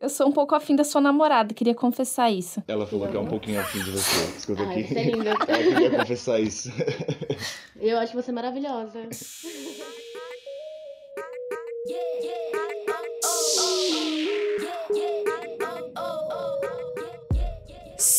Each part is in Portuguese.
Eu sou um pouco afim da sua namorada, queria confessar isso. Ela falou que é um pouquinho afim de você. Escuta Ai, aqui. você é linda. Ela queria confessar isso. Eu acho você maravilhosa.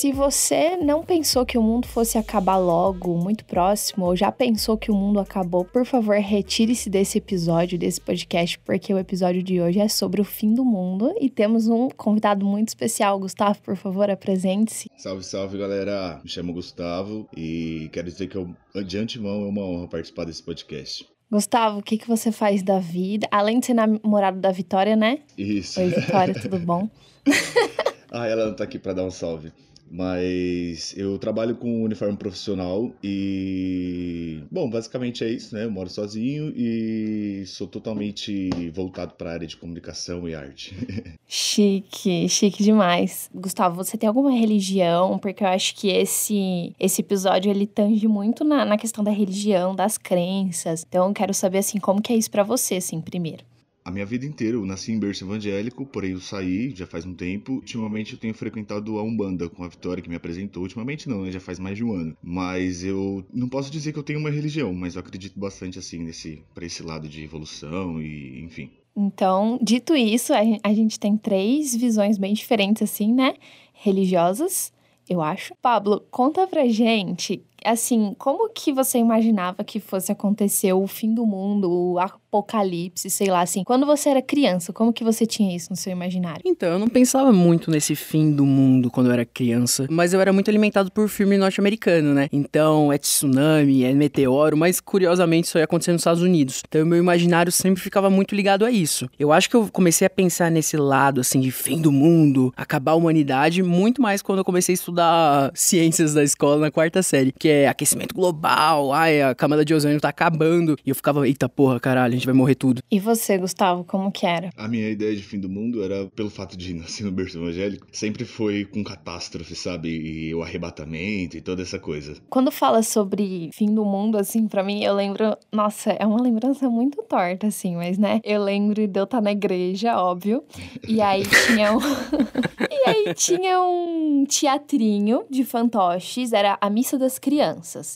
Se você não pensou que o mundo fosse acabar logo, muito próximo, ou já pensou que o mundo acabou, por favor, retire-se desse episódio, desse podcast, porque o episódio de hoje é sobre o fim do mundo e temos um convidado muito especial. Gustavo, por favor, apresente-se. Salve, salve, galera. Me chamo Gustavo e quero dizer que eu, de antemão é uma honra participar desse podcast. Gustavo, o que, que você faz da vida? Além de ser namorado da Vitória, né? Isso. Oi, Vitória, tudo bom? Ah, ela não tá aqui pra dar um salve. Mas eu trabalho com uniforme profissional e. Bom, basicamente é isso, né? Eu moro sozinho e sou totalmente voltado para a área de comunicação e arte. Chique, chique demais. Gustavo, você tem alguma religião? Porque eu acho que esse, esse episódio ele tange muito na, na questão da religião, das crenças. Então eu quero saber assim, como que é isso pra você, assim, primeiro. A minha vida inteira eu nasci em berço evangélico, porém eu saí já faz um tempo. Ultimamente eu tenho frequentado a Umbanda com a Vitória que me apresentou. Ultimamente não, né? Já faz mais de um ano. Mas eu não posso dizer que eu tenho uma religião, mas eu acredito bastante assim nesse para esse lado de evolução e enfim. Então, dito isso, a gen- a gente tem três visões bem diferentes, assim, né? Religiosas, eu acho. Pablo, conta pra gente, assim, como que você imaginava que fosse acontecer o fim do mundo, o apocalipse, sei lá, assim. Quando você era criança, como que você tinha isso no seu imaginário? Então, eu não pensava muito nesse fim do mundo quando eu era criança, mas eu era muito alimentado por filme norte-americano, né? Então, é tsunami, é meteoro, mas curiosamente isso ia acontecer nos Estados Unidos. Então, meu imaginário sempre ficava muito ligado a isso. Eu acho que eu comecei a pensar nesse lado, assim, de fim do mundo, acabar a humanidade, muito mais quando eu comecei a estudar ciências da escola na quarta série, que é aquecimento global, ai, a camada de ozônio tá acabando. E eu ficava, eita porra, caralho, a gente vai morrer tudo. E você, Gustavo, como que era? A minha ideia de fim do mundo era, pelo fato de nascer no berço evangélico, sempre foi com catástrofe, sabe? E o arrebatamento e toda essa coisa. Quando fala sobre fim do mundo, assim, pra mim, eu lembro. Nossa, é uma lembrança muito torta, assim, mas, né? Eu lembro de eu estar na igreja, óbvio. E aí tinha um. e aí tinha um teatrinho de fantoches, era a missa das crianças.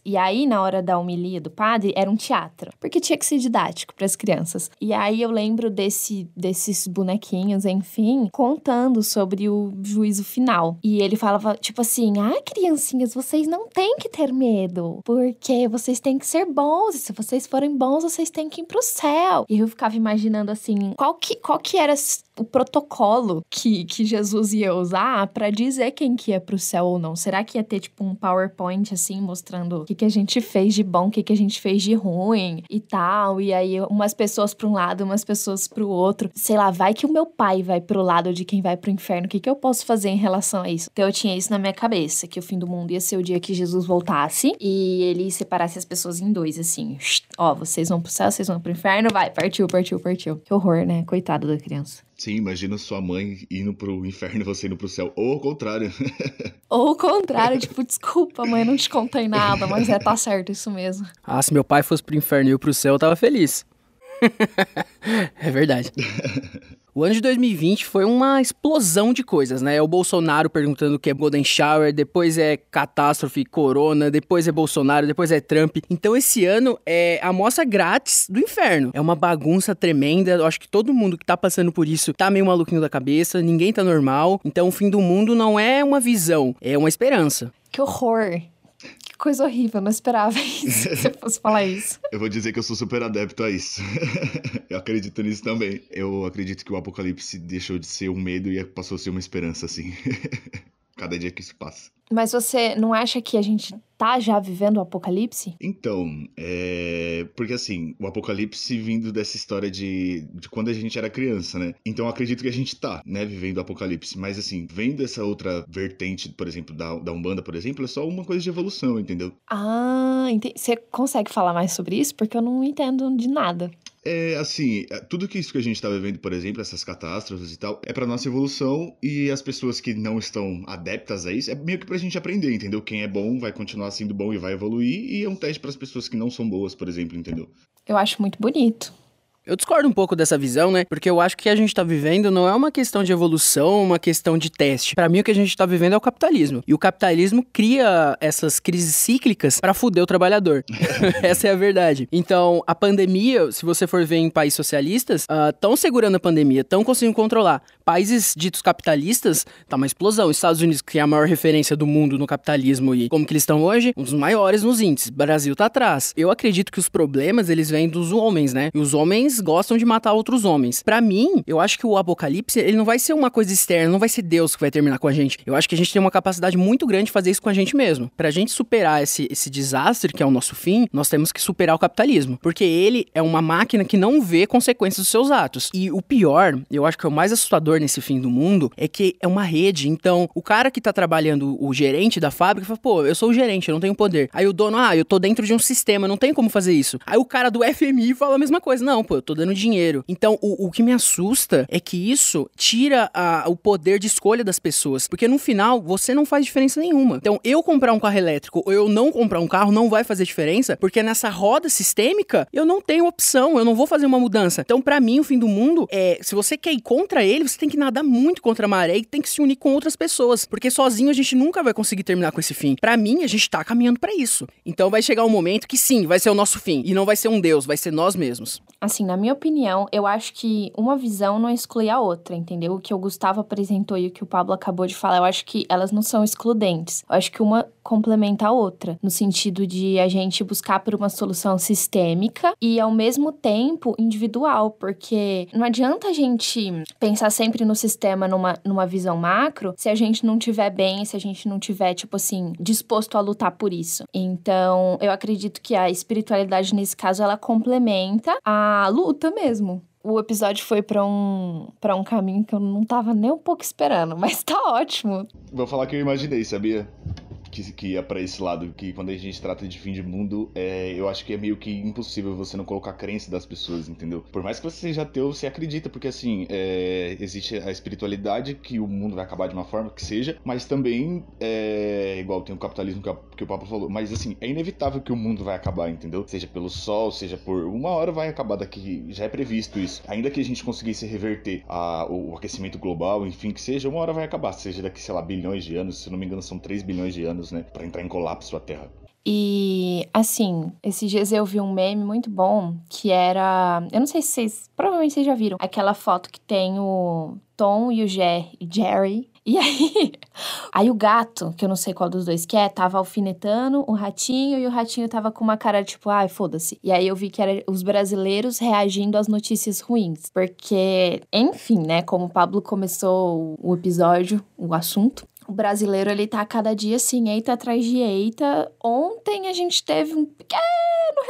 E aí, na hora da homilia do padre, era um teatro. Porque tinha que ser didático para as crianças. E aí eu lembro desse, desses bonequinhos, enfim, contando sobre o juízo final. E ele falava, tipo assim: ah, criancinhas, vocês não têm que ter medo. Porque vocês têm que ser bons. E se vocês forem bons, vocês têm que ir pro céu. E eu ficava imaginando assim, qual que, qual que era o protocolo que, que Jesus ia usar pra dizer quem que ia pro céu ou não? Será que ia ter, tipo, um PowerPoint, assim, mostrando o que, que a gente fez de bom, o que, que a gente fez de ruim e tal? E aí, umas pessoas pra um lado, umas pessoas pro outro. Sei lá, vai que o meu pai vai pro lado de quem vai pro inferno. O que, que eu posso fazer em relação a isso? Então, eu tinha isso na minha cabeça, que o fim do mundo ia ser o dia que Jesus voltasse e ele separasse as pessoas em dois, assim. Ó, vocês vão pro céu, vocês vão pro inferno, vai, partiu, partiu, partiu. Que horror, né? Coitado da criança. Sim, imagina sua mãe indo pro inferno e você indo pro céu. Ou ao contrário. Ou o contrário, tipo, desculpa, mãe, não te contei nada, mas é, tá certo, isso mesmo. Ah, se meu pai fosse pro inferno e eu pro céu, eu tava feliz. é verdade. O ano de 2020 foi uma explosão de coisas, né? É o Bolsonaro perguntando o que é Golden Shower, depois é catástrofe, corona, depois é Bolsonaro, depois é Trump. Então esse ano é a amostra grátis do inferno. É uma bagunça tremenda. Eu acho que todo mundo que tá passando por isso tá meio maluquinho da cabeça, ninguém tá normal. Então o fim do mundo não é uma visão, é uma esperança. Que horror. Coisa horrível, eu não esperava isso, que você fosse falar isso. Eu vou dizer que eu sou super adepto a isso. eu acredito nisso também. Eu acredito que o apocalipse deixou de ser um medo e passou a ser uma esperança, assim. Cada dia que isso passa. Mas você não acha que a gente tá já vivendo o apocalipse? Então, é. Porque assim, o apocalipse vindo dessa história de, de quando a gente era criança, né? Então acredito que a gente tá, né, vivendo o apocalipse. Mas assim, vendo essa outra vertente, por exemplo, da, da Umbanda, por exemplo, é só uma coisa de evolução, entendeu? Ah, ente- você consegue falar mais sobre isso? Porque eu não entendo de nada. É assim, é, tudo que isso que a gente tá vivendo, por exemplo, essas catástrofes e tal, é pra nossa evolução e as pessoas que não estão adeptas a isso, é meio que pra gente aprender, entendeu? Quem é bom vai continuar sendo bom e vai evoluir, e é um teste pras pessoas que não são boas, por exemplo, entendeu? Eu acho muito bonito. Eu discordo um pouco dessa visão, né? Porque eu acho que a gente tá vivendo não é uma questão de evolução, uma questão de teste. Para mim, o que a gente tá vivendo é o capitalismo. E o capitalismo cria essas crises cíclicas para fuder o trabalhador. Essa é a verdade. Então, a pandemia, se você for ver em países socialistas, estão uh, segurando a pandemia, estão conseguindo controlar. Países ditos capitalistas, tá uma explosão. Estados Unidos, que é a maior referência do mundo no capitalismo e como que eles estão hoje, um dos maiores nos índices. Brasil tá atrás. Eu acredito que os problemas, eles vêm dos homens, né? E os homens gostam de matar outros homens. Para mim, eu acho que o apocalipse, ele não vai ser uma coisa externa, não vai ser Deus que vai terminar com a gente. Eu acho que a gente tem uma capacidade muito grande de fazer isso com a gente mesmo. Pra gente superar esse, esse desastre, que é o nosso fim, nós temos que superar o capitalismo. Porque ele é uma máquina que não vê consequências dos seus atos. E o pior, eu acho que é o mais assustador nesse fim do mundo, é que é uma rede. Então, o cara que tá trabalhando, o gerente da fábrica, fala, pô, eu sou o gerente, eu não tenho poder. Aí o dono, ah, eu tô dentro de um sistema, não tem como fazer isso. Aí o cara do FMI fala a mesma coisa. Não, pô, tô dando dinheiro. Então, o, o que me assusta é que isso tira a, o poder de escolha das pessoas. Porque no final, você não faz diferença nenhuma. Então, eu comprar um carro elétrico ou eu não comprar um carro não vai fazer diferença, porque nessa roda sistêmica, eu não tenho opção, eu não vou fazer uma mudança. Então, para mim, o fim do mundo é, se você quer ir contra ele, você tem que nadar muito contra a maré e tem que se unir com outras pessoas, porque sozinho a gente nunca vai conseguir terminar com esse fim. Para mim, a gente tá caminhando para isso. Então, vai chegar um momento que sim, vai ser o nosso fim e não vai ser um Deus, vai ser nós mesmos. Assim, na minha opinião, eu acho que uma visão não exclui a outra, entendeu? O que o Gustavo apresentou e o que o Pablo acabou de falar, eu acho que elas não são excludentes. Eu acho que uma complementa a outra, no sentido de a gente buscar por uma solução sistêmica e ao mesmo tempo individual, porque não adianta a gente pensar sempre no sistema numa, numa visão macro se a gente não tiver bem, se a gente não tiver, tipo assim, disposto a lutar por isso. Então, eu acredito que a espiritualidade nesse caso ela complementa a luta mesmo o episódio foi para um para um caminho que eu não tava nem um pouco esperando, mas tá ótimo. Vou falar que eu imaginei, sabia? Que, que ia para esse lado, que quando a gente trata de fim de mundo, é, eu acho que é meio que impossível você não colocar a crença das pessoas, entendeu? Por mais que você seja ateu, você acredita, porque assim, é, existe a espiritualidade que o mundo vai acabar de uma forma que seja, mas também, é, igual tem o capitalismo que, a, que o Papa falou, mas assim, é inevitável que o mundo vai acabar, entendeu? Seja pelo sol, seja por. Uma hora vai acabar daqui, já é previsto isso. Ainda que a gente conseguisse reverter a, o aquecimento global, enfim, que seja, uma hora vai acabar, seja daqui, sei lá, bilhões de anos, se não me engano, são 3 bilhões de anos anos, né, para entrar em colapso a Terra. E assim, esses dias eu vi um meme muito bom que era. Eu não sei se vocês. Provavelmente vocês já viram. Aquela foto que tem o Tom e o Jerry. E aí, aí o gato, que eu não sei qual dos dois que é, tava alfinetando o ratinho e o ratinho tava com uma cara tipo, ai, foda-se. E aí eu vi que era os brasileiros reagindo às notícias ruins. Porque, enfim, né, como o Pablo começou o episódio, o assunto, o brasileiro, ele tá cada dia assim, eita atrás de eita. Ontem a gente teve um pequeno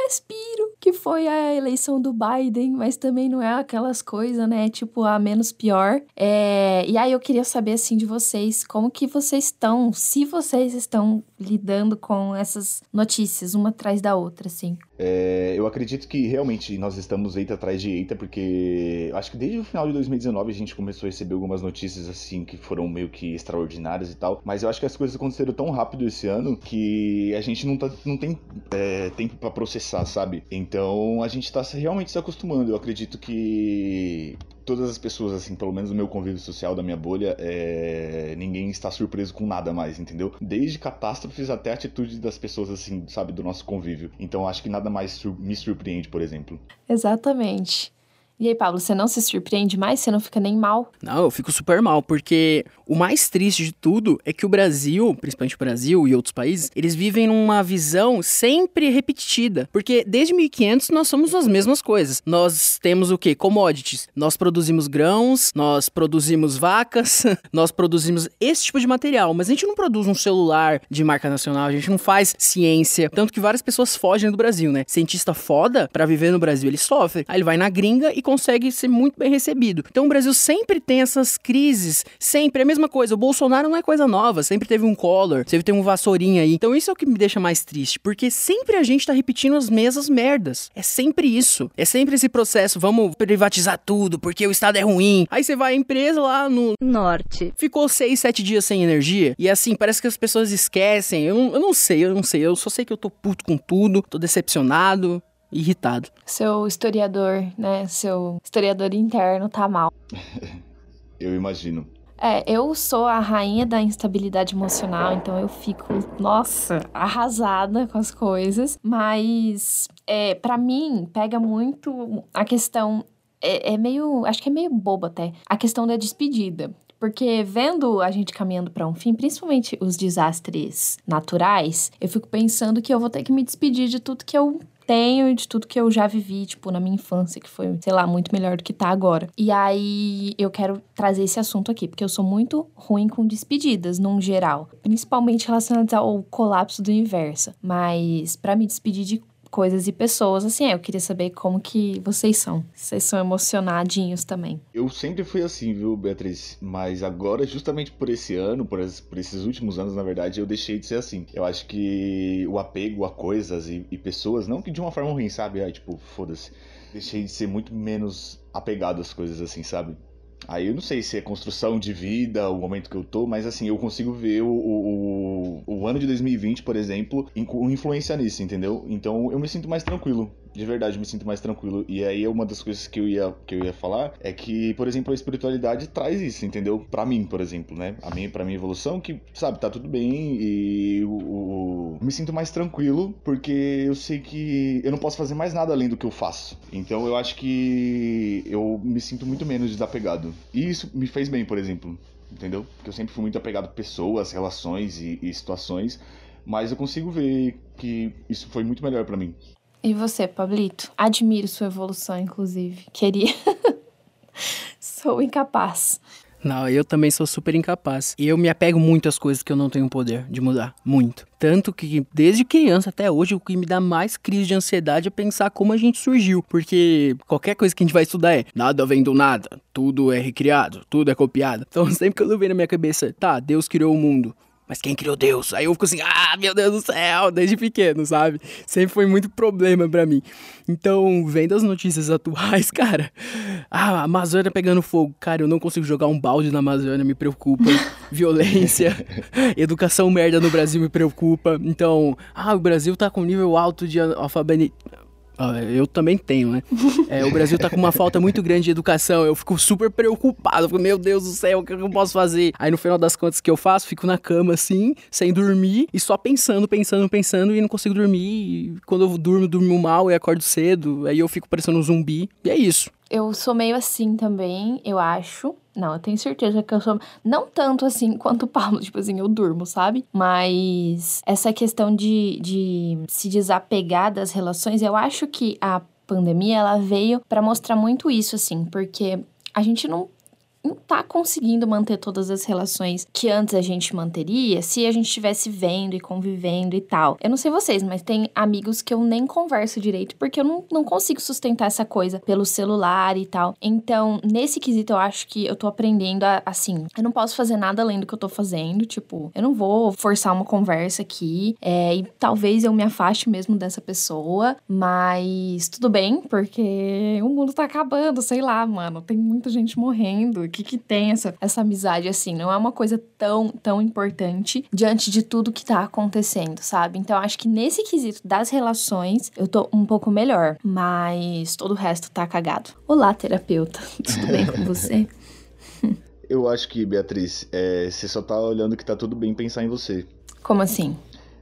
respiro, que foi a eleição do Biden, mas também não é aquelas coisas, né? Tipo, a menos pior. É... E aí eu queria saber, assim, de vocês, como que vocês estão, se vocês estão lidando com essas notícias, uma atrás da outra, assim. É, eu acredito que realmente nós estamos eita atrás de eita, porque acho que desde o final de 2019 a gente começou a receber algumas notícias assim que foram meio que extraordinárias e tal. Mas eu acho que as coisas aconteceram tão rápido esse ano que a gente não, tá, não tem é, tempo para processar, sabe? Então a gente tá realmente se acostumando. Eu acredito que todas as pessoas, assim, pelo menos no meu convívio social da minha bolha, é... ninguém está surpreso com nada mais, entendeu? Desde catástrofes até atitudes das pessoas, assim, sabe, do nosso convívio. Então acho que nada mais me surpreende, por exemplo. Exatamente. E aí, Pablo, você não se surpreende mais? Você não fica nem mal? Não, eu fico super mal, porque o mais triste de tudo é que o Brasil, principalmente o Brasil e outros países, eles vivem numa visão sempre repetida. Porque desde 1500 nós somos as mesmas coisas. Nós temos o quê? Commodities. Nós produzimos grãos, nós produzimos vacas, nós produzimos esse tipo de material. Mas a gente não produz um celular de marca nacional, a gente não faz ciência. Tanto que várias pessoas fogem do Brasil, né? Cientista foda, para viver no Brasil, ele sofre. Aí ele vai na gringa e consegue ser muito bem recebido. Então o Brasil sempre tem essas crises, sempre é a mesma coisa. O Bolsonaro não é coisa nova, sempre teve um Collor, sempre tem um vassourinha aí. Então isso é o que me deixa mais triste, porque sempre a gente tá repetindo as mesmas merdas. É sempre isso. É sempre esse processo, vamos privatizar tudo, porque o Estado é ruim. Aí você vai à empresa lá no norte. Ficou seis, sete dias sem energia. E assim, parece que as pessoas esquecem. Eu, eu não sei, eu não sei. Eu só sei que eu tô puto com tudo, tô decepcionado. Irritado. Seu historiador, né? Seu historiador interno tá mal. eu imagino. É, eu sou a rainha da instabilidade emocional, então eu fico, nossa, arrasada com as coisas. Mas, é, para mim, pega muito a questão. É, é meio. Acho que é meio bobo até. A questão da despedida. Porque vendo a gente caminhando para um fim, principalmente os desastres naturais, eu fico pensando que eu vou ter que me despedir de tudo que eu tenho de tudo que eu já vivi, tipo, na minha infância, que foi, sei lá, muito melhor do que tá agora. E aí eu quero trazer esse assunto aqui, porque eu sou muito ruim com despedidas, num geral, principalmente relacionadas ao colapso do universo. Mas para me despedir de coisas e pessoas. Assim, é, eu queria saber como que vocês são. Vocês são emocionadinhos também. Eu sempre fui assim, viu, Beatriz? Mas agora, justamente por esse ano, por, por esses últimos anos, na verdade, eu deixei de ser assim. Eu acho que o apego a coisas e, e pessoas, não que de uma forma ruim, sabe? Aí, tipo, foda-se. Deixei de ser muito menos apegado às coisas assim, sabe? Aí eu não sei se é construção de vida, o momento que eu tô, mas assim, eu consigo ver o, o, o ano de 2020, por exemplo, influenciar nisso, entendeu? Então eu me sinto mais tranquilo de verdade me sinto mais tranquilo. E aí uma das coisas que eu ia, que eu ia falar é que, por exemplo, a espiritualidade traz isso, entendeu? Para mim, por exemplo, né? A mim, para minha evolução, que, sabe, tá tudo bem e o, o, me sinto mais tranquilo porque eu sei que eu não posso fazer mais nada além do que eu faço. Então eu acho que eu me sinto muito menos desapegado. E isso me fez bem, por exemplo, entendeu? Porque eu sempre fui muito apegado a pessoas, relações e, e situações, mas eu consigo ver que isso foi muito melhor para mim. E você, Pablito? Admiro sua evolução, inclusive. Queria. sou incapaz. Não, eu também sou super incapaz. E eu me apego muito às coisas que eu não tenho poder de mudar. Muito. Tanto que, desde criança até hoje, o que me dá mais crise de ansiedade é pensar como a gente surgiu. Porque qualquer coisa que a gente vai estudar é nada vem do nada, tudo é recriado, tudo é copiado. Então, sempre que eu venho na minha cabeça, tá, Deus criou o mundo mas quem criou Deus? Aí eu fico assim, ah, meu Deus do céu, desde pequeno, sabe? Sempre foi muito problema para mim. Então, vendo as notícias atuais, cara, ah, a Amazônia pegando fogo, cara, eu não consigo jogar um balde na Amazônia, me preocupa. Violência, educação merda no Brasil me preocupa. Então, ah, o Brasil tá com nível alto de alfabetismo eu também tenho, né? É, o Brasil tá com uma falta muito grande de educação. Eu fico super preocupado. Fico, meu Deus do céu, o que eu posso fazer? Aí no final das contas, o que eu faço? Fico na cama assim, sem dormir e só pensando, pensando, pensando e não consigo dormir. E quando eu durmo, durmo mal e acordo cedo. Aí eu fico parecendo um zumbi. E é isso. Eu sou meio assim também, eu acho. Não, eu tenho certeza que eu sou. Não tanto assim quanto o Paulo, tipo assim, eu durmo, sabe? Mas essa questão de, de se desapegar das relações, eu acho que a pandemia ela veio para mostrar muito isso, assim, porque a gente não não tá conseguindo manter todas as relações que antes a gente manteria se a gente estivesse vendo e convivendo e tal. Eu não sei vocês, mas tem amigos que eu nem converso direito porque eu não, não consigo sustentar essa coisa pelo celular e tal. Então, nesse quesito, eu acho que eu tô aprendendo a, assim, eu não posso fazer nada além do que eu tô fazendo. Tipo, eu não vou forçar uma conversa aqui é, e talvez eu me afaste mesmo dessa pessoa, mas tudo bem, porque o mundo tá acabando, sei lá, mano. Tem muita gente morrendo que, que tem essa, essa amizade assim? Não é uma coisa tão, tão importante diante de tudo que tá acontecendo, sabe? Então acho que nesse quesito das relações eu tô um pouco melhor, mas todo o resto tá cagado. Olá, terapeuta. Tudo bem com você? Eu acho que, Beatriz, é, você só tá olhando que tá tudo bem pensar em você. Como assim?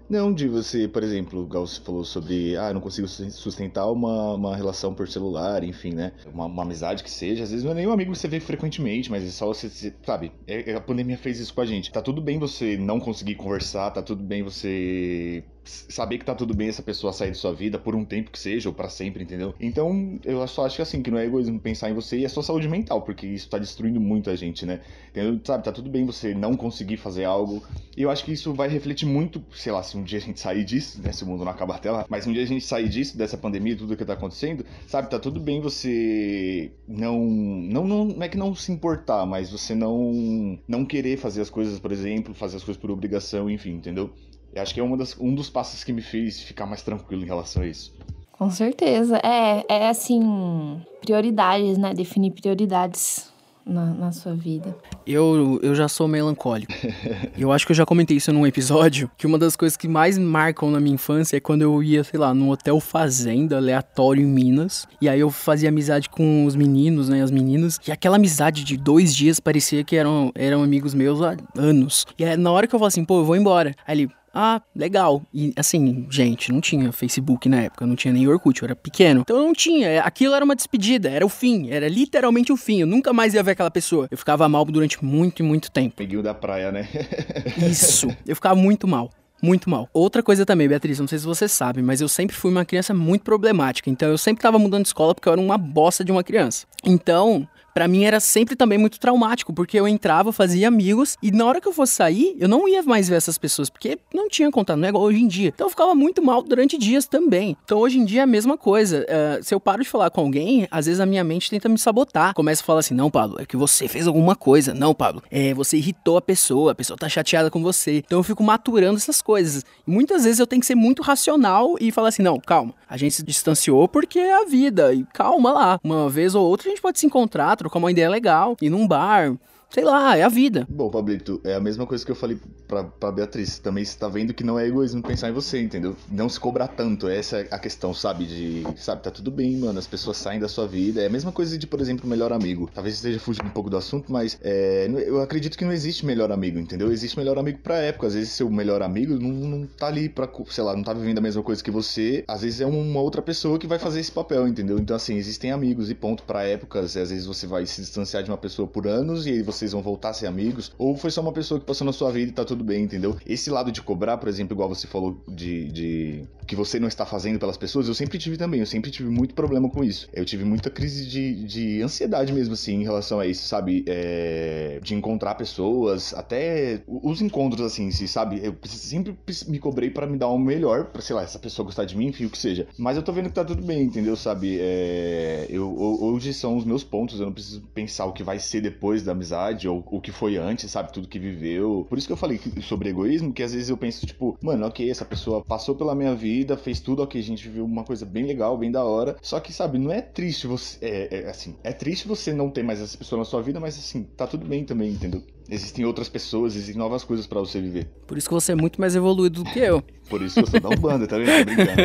Não, de você, por exemplo, o Gal falou sobre, ah, não consigo sustentar uma, uma relação por celular, enfim, né? Uma, uma, amizade que seja. Às vezes não é nem um amigo que você vê frequentemente, mas é só você, você sabe? É, é, a pandemia fez isso com a gente. Tá tudo bem você não conseguir conversar, tá tudo bem você saber que tá tudo bem essa pessoa sair de sua vida por um tempo que seja, ou para sempre, entendeu? Então, eu só acho que assim, que não é egoísmo pensar em você e a sua saúde mental, porque isso tá destruindo muito a gente, né? Entendeu? Sabe, tá tudo bem você não conseguir fazer algo. E eu acho que isso vai refletir muito, sei lá, se um dia a gente sair disso, né? Se o mundo não acabar até lá, mas um dia a gente sair disso, dessa pandemia, tudo que tá acontecendo, sabe, tá tudo bem você não. Não, não, não é que não se importar, mas você não. Não querer fazer as coisas, por exemplo, fazer as coisas por obrigação, enfim, entendeu? Eu acho que é uma das, um dos passos que me fez ficar mais tranquilo em relação a isso. Com certeza. É, é assim, prioridades, né? Definir prioridades na, na sua vida? Eu, eu já sou melancólico. eu acho que eu já comentei isso num episódio, que uma das coisas que mais marcam na minha infância é quando eu ia, sei lá, num hotel fazenda aleatório em Minas, e aí eu fazia amizade com os meninos, né, as meninas, e aquela amizade de dois dias parecia que eram, eram amigos meus há anos. E aí, na hora que eu falo assim, pô, eu vou embora, aí ele, ah, legal. E assim, gente, não tinha Facebook na época, não tinha nem Orkut, eu era pequeno. Então não tinha, aquilo era uma despedida, era o fim, era literalmente o fim. Eu nunca mais ia ver aquela pessoa. Eu ficava mal durante muito e muito tempo. Peguinho da praia, né? Isso, eu ficava muito mal. Muito mal. Outra coisa também, Beatriz, não sei se você sabe, mas eu sempre fui uma criança muito problemática. Então eu sempre tava mudando de escola porque eu era uma bosta de uma criança. Então, para mim era sempre também muito traumático, porque eu entrava, fazia amigos e na hora que eu fosse sair, eu não ia mais ver essas pessoas, porque não tinha contato, não é igual hoje em dia. Então eu ficava muito mal durante dias também. Então hoje em dia é a mesma coisa. Uh, se eu paro de falar com alguém, às vezes a minha mente tenta me sabotar. Começa a falar assim: não, Pablo, é que você fez alguma coisa. Não, Pablo, é você irritou a pessoa, a pessoa tá chateada com você. Então eu fico maturando essas coisas. E muitas vezes eu tenho que ser muito racional e falar assim: não, calma, a gente se distanciou porque é a vida. E calma lá. Uma vez ou outra a gente pode se encontrar, trocar uma ideia legal, ir num bar, sei lá, é a vida. Bom, Pablito, é a mesma coisa que eu falei pra, pra Beatriz. Também você tá vendo que não é egoísmo pensar em você, entendeu? Não se cobrar tanto. Essa é a questão, sabe? De, sabe, tá tudo bem, mano. As pessoas saem da sua vida. É a mesma coisa de, por exemplo, melhor amigo. Talvez esteja fugindo um pouco do assunto, mas é, eu acredito que não existe melhor amigo, entendeu? Existe melhor amigo pra época. Às vezes seu melhor amigo não, não tá ali pra, sei lá, não tá vivendo a mesma coisa que você. Às vezes é uma outra pessoa que vai fazer esse papel, entendeu? Então, assim, existem amigos e ponto pra épocas. Às vezes você vai se distanciar de uma pessoa por anos e aí vocês vão voltar a ser amigos ou foi só uma pessoa que passou na sua vida e tá tudo bem, entendeu? Esse lado de cobrar, por exemplo, igual você falou de, de que você não está fazendo pelas pessoas, eu sempre tive também, eu sempre tive muito problema com isso. Eu tive muita crise de, de ansiedade mesmo, assim, em relação a isso, sabe? É, de encontrar pessoas, até os encontros, assim, se, sabe? Eu sempre me cobrei para me dar um melhor, pra, sei lá, essa pessoa gostar de mim, enfim, o que seja. Mas eu tô vendo que tá tudo bem, entendeu? Sabe? É, eu, hoje são os meus pontos, eu não preciso pensar o que vai ser depois da amizade ou o que foi antes, sabe? Tudo que viveu. Por isso que eu falei sobre egoísmo, que às vezes eu penso, tipo, mano, ok, essa pessoa passou pela minha vida, fez tudo, ok, a gente viveu uma coisa bem legal, bem da hora. Só que, sabe, não é triste você. É, é assim, é triste você não ter mais essa pessoa na sua vida, mas assim, tá tudo bem também, entendeu? Existem outras pessoas, existem novas coisas para você viver. Por isso que você é muito mais evoluído do que eu. Por isso que eu sou da Umbanda, tá vendo? Brincando.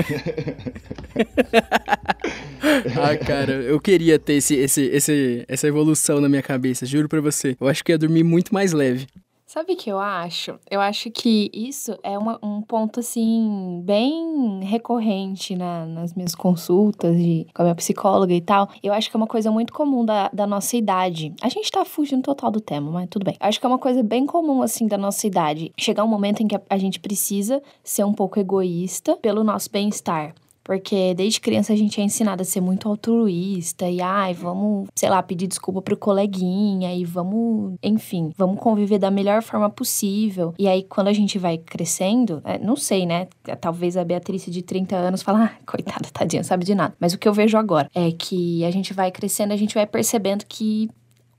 ah, cara, eu queria ter esse, esse, esse, essa evolução na minha cabeça, juro pra você. Eu acho que ia dormir muito mais leve. Sabe o que eu acho? Eu acho que isso é uma, um ponto, assim, bem recorrente na, nas minhas consultas de, com a minha psicóloga e tal. Eu acho que é uma coisa muito comum da, da nossa idade. A gente tá fugindo total do tema, mas tudo bem. Eu acho que é uma coisa bem comum, assim, da nossa idade. Chegar um momento em que a, a gente precisa ser um pouco egoísta pelo nosso bem-estar. Porque desde criança a gente é ensinado a ser muito altruísta e, ai, vamos, sei lá, pedir desculpa pro coleguinha e vamos, enfim, vamos conviver da melhor forma possível. E aí, quando a gente vai crescendo, é, não sei, né? Talvez a Beatriz de 30 anos fala, ah, coitada, tadinha, sabe de nada. Mas o que eu vejo agora é que a gente vai crescendo, a gente vai percebendo que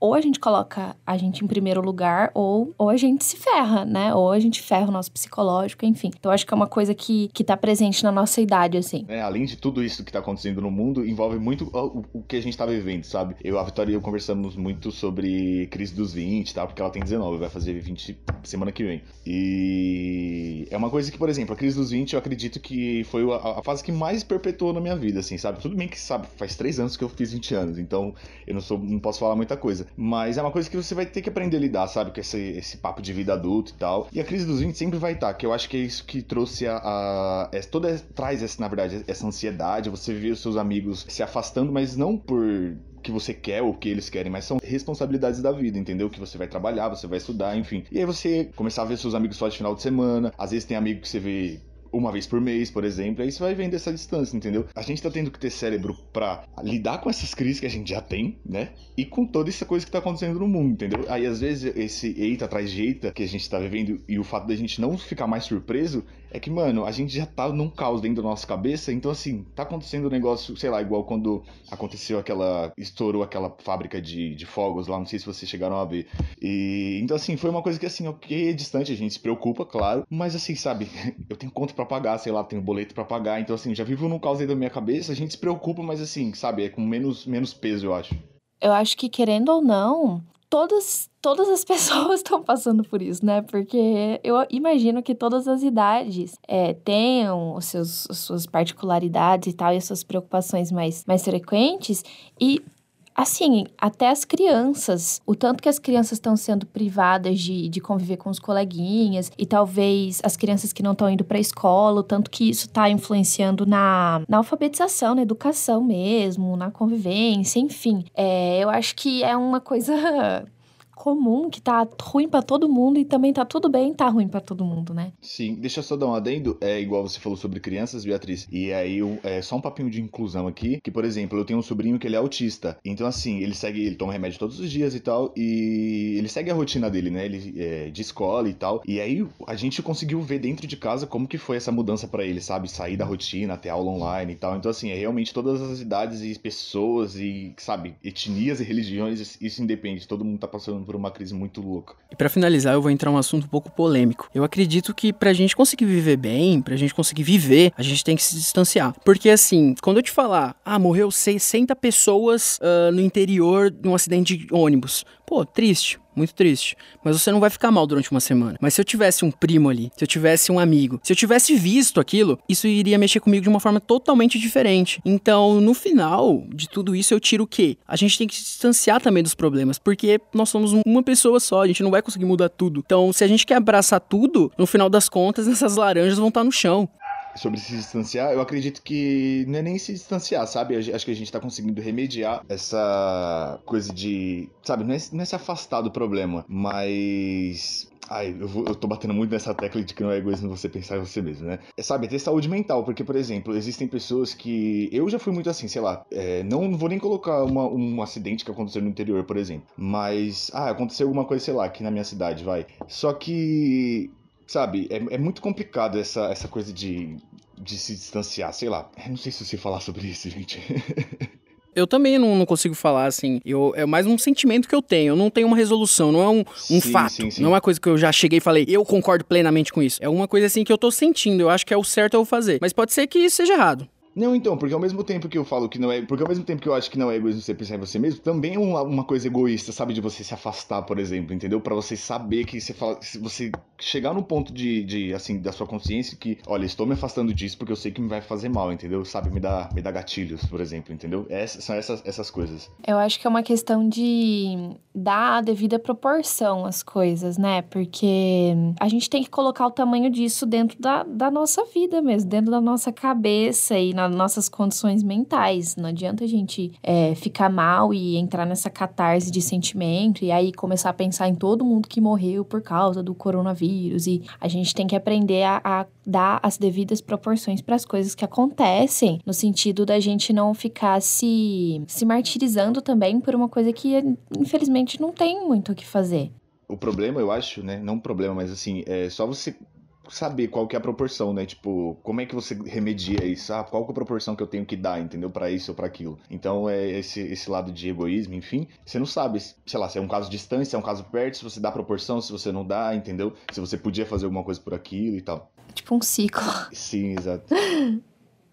ou a gente coloca a gente em primeiro lugar, ou, ou a gente se ferra, né? Ou a gente ferra o nosso psicológico, enfim. Então, acho que é uma coisa que, que tá presente na nossa idade, assim. É, além de tudo isso que tá acontecendo no mundo, envolve muito o, o que a gente tá vivendo, sabe? Eu, a Vitória e eu conversamos muito sobre crise dos 20 tá? Porque ela tem 19, vai fazer 20 semana que vem. E é uma coisa que, por exemplo, a crise dos 20 eu acredito que foi a, a fase que mais perpetuou na minha vida, assim, sabe? Tudo bem que, sabe, faz três anos que eu fiz 20 anos, então eu não, sou, não posso falar muita coisa. Mas é uma coisa que você vai ter que aprender a lidar, sabe? Com esse, esse papo de vida adulta e tal. E a crise dos 20 sempre vai estar, que eu acho que é isso que trouxe a. a é, toda, traz, essa, na verdade, essa ansiedade. Você vê os seus amigos se afastando, mas não por que você quer ou que eles querem, mas são responsabilidades da vida, entendeu? Que você vai trabalhar, você vai estudar, enfim. E aí você começar a ver seus amigos só de final de semana. Às vezes tem amigo que você vê uma vez por mês, por exemplo, aí você vai vendo essa distância, entendeu? A gente tá tendo que ter cérebro para lidar com essas crises que a gente já tem, né? E com toda essa coisa que tá acontecendo no mundo, entendeu? Aí às vezes esse eita atrás de eita que a gente tá vivendo e o fato da gente não ficar mais surpreso é que, mano, a gente já tá num caos dentro da nossa cabeça, então assim, tá acontecendo um negócio, sei lá, igual quando aconteceu aquela. estourou aquela fábrica de, de fogos lá, não sei se vocês chegaram a ver. E então, assim, foi uma coisa que, assim, ok, é distante, a gente se preocupa, claro, mas assim, sabe, eu tenho conta para pagar, sei lá, tenho boleto para pagar, então assim, já vivo num caos dentro da minha cabeça, a gente se preocupa, mas assim, sabe, é com menos, menos peso, eu acho. Eu acho que, querendo ou não, todas todas as pessoas estão passando por isso, né? Porque eu imagino que todas as idades é, tenham os seus, as suas particularidades e tal, e as suas preocupações mais, mais frequentes. E Assim, até as crianças, o tanto que as crianças estão sendo privadas de, de conviver com os coleguinhas, e talvez as crianças que não estão indo para a escola, o tanto que isso está influenciando na, na alfabetização, na educação mesmo, na convivência, enfim. É, eu acho que é uma coisa comum que tá ruim para todo mundo e também tá tudo bem tá ruim para todo mundo, né? Sim, deixa eu só dar um adendo, é igual você falou sobre crianças, Beatriz, e aí é só um papinho de inclusão aqui, que por exemplo, eu tenho um sobrinho que ele é autista, então assim, ele segue, ele toma remédio todos os dias e tal, e ele segue a rotina dele, né, ele é de escola e tal, e aí a gente conseguiu ver dentro de casa como que foi essa mudança para ele, sabe, sair da rotina, ter aula online e tal, então assim, é realmente todas as idades e pessoas e, sabe, etnias e religiões, isso independe, todo mundo tá passando por uma crise muito louca. E para finalizar, eu vou entrar um assunto um pouco polêmico. Eu acredito que pra gente conseguir viver bem, pra gente conseguir viver, a gente tem que se distanciar. Porque assim, quando eu te falar, ah, morreu 60 pessoas uh, no interior de um acidente de ônibus. Pô, triste muito triste. Mas você não vai ficar mal durante uma semana. Mas se eu tivesse um primo ali, se eu tivesse um amigo, se eu tivesse visto aquilo, isso iria mexer comigo de uma forma totalmente diferente. Então, no final de tudo isso, eu tiro o quê? A gente tem que se distanciar também dos problemas, porque nós somos uma pessoa só, a gente não vai conseguir mudar tudo. Então, se a gente quer abraçar tudo, no final das contas, essas laranjas vão estar no chão sobre se distanciar, eu acredito que não é nem se distanciar, sabe? Acho que a gente tá conseguindo remediar essa coisa de. Sabe, não é, não é se afastar do problema, mas Ai, eu, vou, eu tô batendo muito nessa tecla de que não é egoísmo você pensar em você mesmo, né? É, sabe, é ter saúde mental, porque, por exemplo, existem pessoas que. Eu já fui muito assim, sei lá, é, não, vou nem colocar uma, um acidente que aconteceu no interior, por exemplo. Mas, ah, aconteceu alguma coisa, sei lá, aqui na minha cidade, vai. Só que sabe, é, é muito complicado essa, essa coisa de, de se distanciar, sei lá. Eu não sei se você falar sobre isso, gente. Eu também não, não, consigo falar assim. Eu, é mais um sentimento que eu tenho. Eu não tenho uma resolução, não é um, um sim, fato. Sim, sim. Não é uma coisa que eu já cheguei e falei, eu concordo plenamente com isso. É uma coisa assim que eu tô sentindo. Eu acho que é o certo eu fazer. Mas pode ser que seja errado. Não, então, porque ao mesmo tempo que eu falo que não é. Porque ao mesmo tempo que eu acho que não é egoísmo você pensar em você mesmo, também é uma, uma coisa egoísta, sabe? De você se afastar, por exemplo, entendeu? para você saber que você fala. Se você chegar no ponto de, de, assim, da sua consciência que, olha, estou me afastando disso porque eu sei que me vai fazer mal, entendeu? Sabe? Me dá, me dá gatilhos, por exemplo, entendeu? Essas, são essas, essas coisas. Eu acho que é uma questão de dar a devida proporção às coisas, né? Porque a gente tem que colocar o tamanho disso dentro da, da nossa vida mesmo, dentro da nossa cabeça e nas nossas condições mentais. Não adianta a gente é, ficar mal e entrar nessa catarse de sentimento e aí começar a pensar em todo mundo que morreu por causa do coronavírus. E a gente tem que aprender a, a dar as devidas proporções para as coisas que acontecem, no sentido da gente não ficar se, se martirizando também por uma coisa que, infelizmente, não tem muito o que fazer. O problema, eu acho, né? Não um problema, mas assim, é só você saber qual que é a proporção, né? Tipo, como é que você remedia isso? Ah, qual que é a proporção que eu tenho que dar, entendeu? para isso ou para aquilo. Então, é esse, esse lado de egoísmo, enfim, você não sabe, sei lá, se é um caso distante, se é um caso perto, se você dá proporção, se você não dá, entendeu? Se você podia fazer alguma coisa por aquilo e tal. Tipo um ciclo. Sim, exato.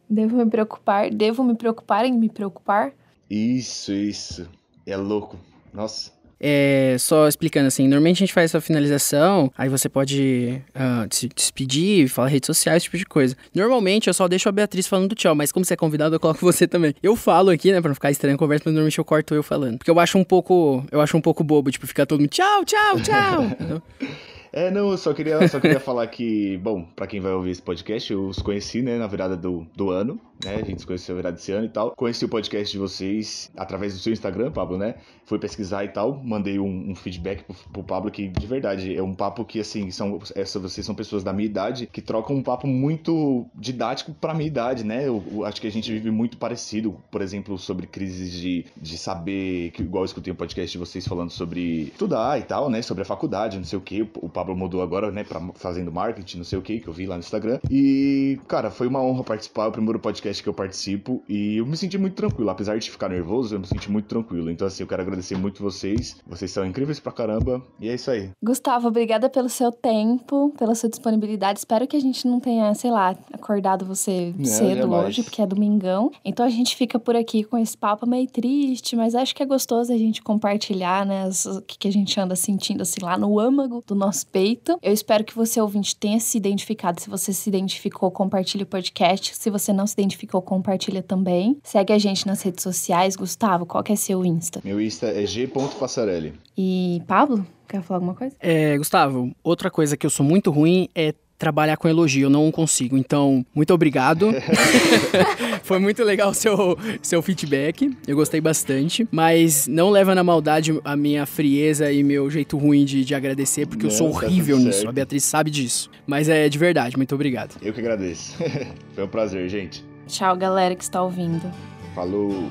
devo me preocupar, devo me preocupar em me preocupar? Isso, isso. É louco. Nossa. É, só explicando assim, normalmente a gente faz essa finalização, aí você pode uh, se despedir, falar redes sociais, esse tipo de coisa. Normalmente eu só deixo a Beatriz falando tchau, mas como você é convidado, eu coloco você também. Eu falo aqui, né, pra não ficar estranho a conversa, mas normalmente eu corto eu falando. Porque eu acho um pouco, eu acho um pouco bobo, tipo, ficar todo mundo tchau, tchau, tchau. É, não, eu só queria, só queria falar que, bom, para quem vai ouvir esse podcast, eu os conheci, né, na virada do, do ano, né, a gente se conheceu na virada desse ano e tal. Conheci o podcast de vocês através do seu Instagram, Pablo, né, fui pesquisar e tal, mandei um, um feedback pro, pro, Pablo que, de verdade, é um papo que, assim, são, essa, vocês são pessoas da minha idade que trocam um papo muito didático pra minha idade, né, eu, eu acho que a gente vive muito parecido, por exemplo, sobre crises de, de saber, que, igual eu escutei um podcast de vocês falando sobre estudar e tal, né, sobre a faculdade, não sei o que, o Pablo mudou agora, né, pra, fazendo marketing, não sei o que, que eu vi lá no Instagram. E, cara, foi uma honra participar. O primeiro podcast podcast que eu participo e eu me senti muito tranquilo. Apesar de ficar nervoso, eu me senti muito tranquilo. Então, assim, eu quero agradecer muito vocês. Vocês são incríveis pra caramba. E é isso aí. Gustavo, obrigada pelo seu tempo, pela sua disponibilidade. Espero que a gente não tenha, sei lá, acordado você Não, cedo jamais. hoje, porque é domingão. Então a gente fica por aqui com esse papo meio triste, mas acho que é gostoso a gente compartilhar, né, o que, que a gente anda sentindo, assim, lá no âmago do nosso peito. Eu espero que você, ouvinte, tenha se identificado. Se você se identificou, compartilhe o podcast. Se você não se identificou, compartilha também. Segue a gente nas redes sociais. Gustavo, qual que é seu Insta? Meu Insta é g.passarelli. E Pablo, quer falar alguma coisa? É, Gustavo, outra coisa que eu sou muito ruim é trabalhar com elogio, eu não consigo. Então, muito obrigado. Foi muito legal o seu, seu feedback, eu gostei bastante. Mas não leva na maldade a minha frieza e meu jeito ruim de, de agradecer, porque eu Não, sou tá horrível nisso. certo. A Beatriz sabe disso. Mas é de verdade, muito obrigado. Eu que agradeço. Foi um prazer, gente. Tchau, galera que está ouvindo. Falou.